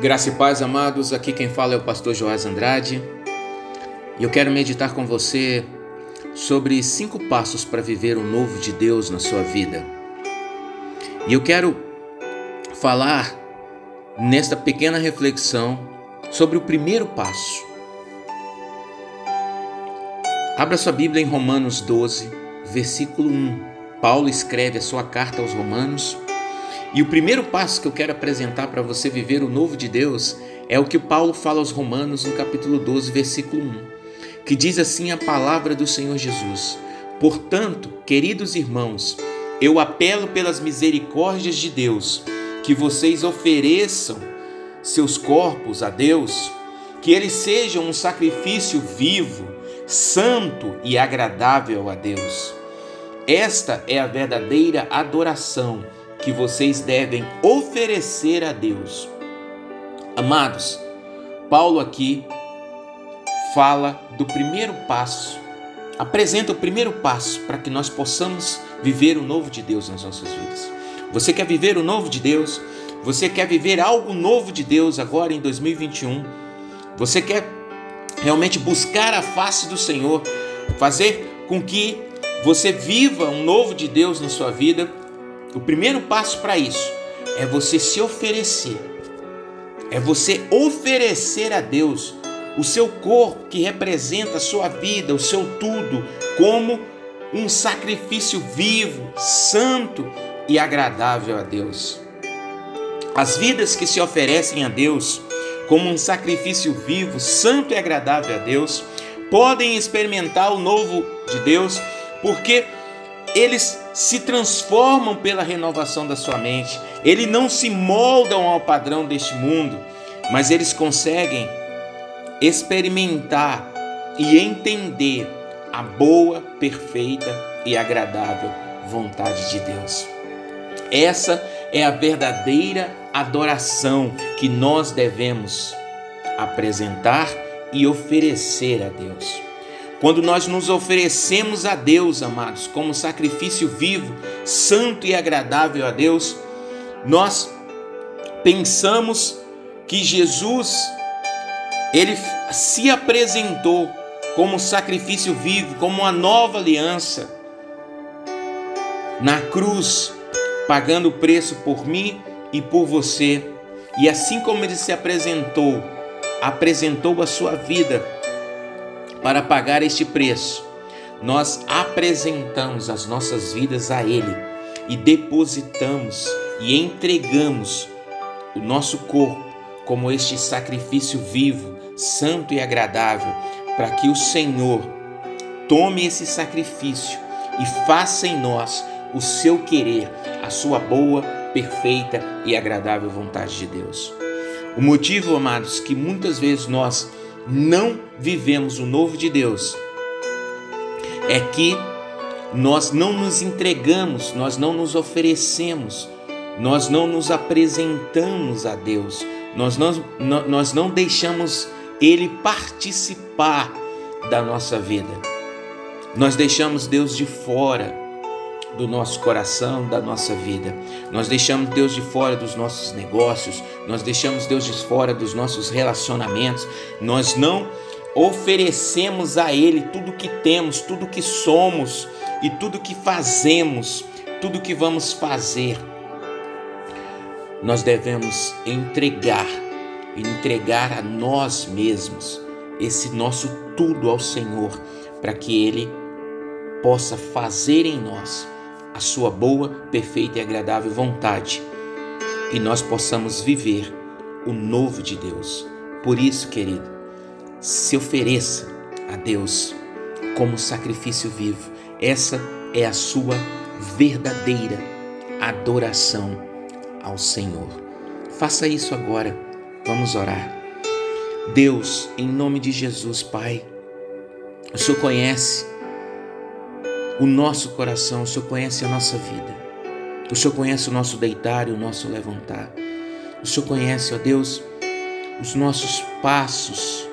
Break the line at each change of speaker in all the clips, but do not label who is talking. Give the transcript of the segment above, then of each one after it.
Graça e paz, amados. Aqui quem fala é o pastor Joás Andrade. E eu quero meditar com você sobre cinco passos para viver o novo de Deus na sua vida. E eu quero falar nesta pequena reflexão sobre o primeiro passo. Abra sua Bíblia em Romanos 12, versículo 1. Paulo escreve a sua carta aos Romanos e o primeiro passo que eu quero apresentar para você viver o novo de Deus é o que Paulo fala aos Romanos no capítulo 12, versículo 1, que diz assim a palavra do Senhor Jesus: Portanto, queridos irmãos, eu apelo pelas misericórdias de Deus que vocês ofereçam seus corpos a Deus, que eles sejam um sacrifício vivo, santo e agradável a Deus. Esta é a verdadeira adoração que vocês devem oferecer a Deus. Amados, Paulo aqui fala do primeiro passo, apresenta o primeiro passo para que nós possamos viver o novo de Deus nas nossas vidas. Você quer viver o novo de Deus? Você quer viver algo novo de Deus agora em 2021? Você quer realmente buscar a face do Senhor, fazer com que você viva um novo de Deus na sua vida? O primeiro passo para isso é você se oferecer. É você oferecer a Deus o seu corpo que representa a sua vida, o seu tudo, como um sacrifício vivo, santo e agradável a Deus. As vidas que se oferecem a Deus como um sacrifício vivo, santo e agradável a Deus, podem experimentar o novo de Deus, porque eles se transformam pela renovação da sua mente. Eles não se moldam ao padrão deste mundo, mas eles conseguem experimentar e entender a boa, perfeita e agradável vontade de Deus. Essa é a verdadeira adoração que nós devemos apresentar e oferecer a Deus. Quando nós nos oferecemos a Deus, amados, como sacrifício vivo, santo e agradável a Deus, nós pensamos que Jesus ele se apresentou como sacrifício vivo, como uma nova aliança na cruz, pagando o preço por mim e por você. E assim como ele se apresentou, apresentou a sua vida para pagar este preço, nós apresentamos as nossas vidas a Ele e depositamos e entregamos o nosso corpo como este sacrifício vivo, santo e agradável, para que o Senhor tome esse sacrifício e faça em nós o seu querer, a sua boa, perfeita e agradável vontade de Deus. O motivo, amados, que muitas vezes nós não vivemos o novo de Deus é que nós não nos entregamos, nós não nos oferecemos, nós não nos apresentamos a Deus, nós não, nós não deixamos Ele participar da nossa vida. Nós deixamos Deus de fora do nosso coração, da nossa vida. Nós deixamos Deus de fora dos nossos negócios, nós deixamos Deus de fora dos nossos relacionamentos, nós não oferecemos a Ele tudo que temos, tudo que somos e tudo que fazemos, tudo que vamos fazer. Nós devemos entregar, entregar a nós mesmos esse nosso tudo ao Senhor, para que Ele possa fazer em nós a sua boa, perfeita e agradável vontade e nós possamos viver o novo de Deus. Por isso, querido, se ofereça a Deus como sacrifício vivo. Essa é a sua verdadeira adoração ao Senhor. Faça isso agora. Vamos orar. Deus, em nome de Jesus, Pai, o Senhor conhece o nosso coração, o Senhor conhece a nossa vida. O Senhor conhece o nosso deitar e o nosso levantar. O Senhor conhece, ó Deus, os nossos passos.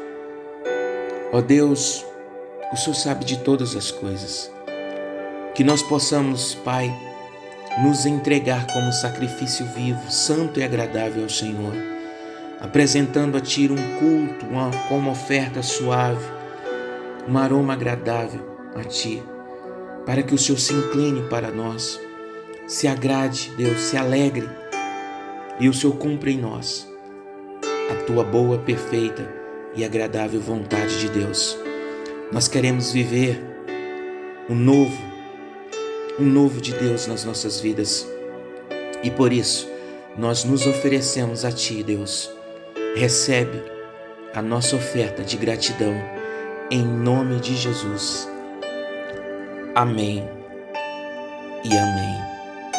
Ó Deus, o Senhor sabe de todas as coisas. Que nós possamos, Pai, nos entregar como sacrifício vivo, santo e agradável ao Senhor. apresentando a Ti um culto uma, oferta suave, um aroma agradável a Ti, para que o Senhor se incline para nós, se agrade, Deus, se alegre e o Senhor cumpra em nós a Tua boa, perfeita e agradável vontade de Deus. Nós queremos viver um novo, um novo de Deus nas nossas vidas e por isso nós nos oferecemos a Ti, Deus. Recebe a nossa oferta de gratidão em nome de Jesus. Amém e amém.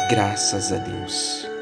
Graças a Deus.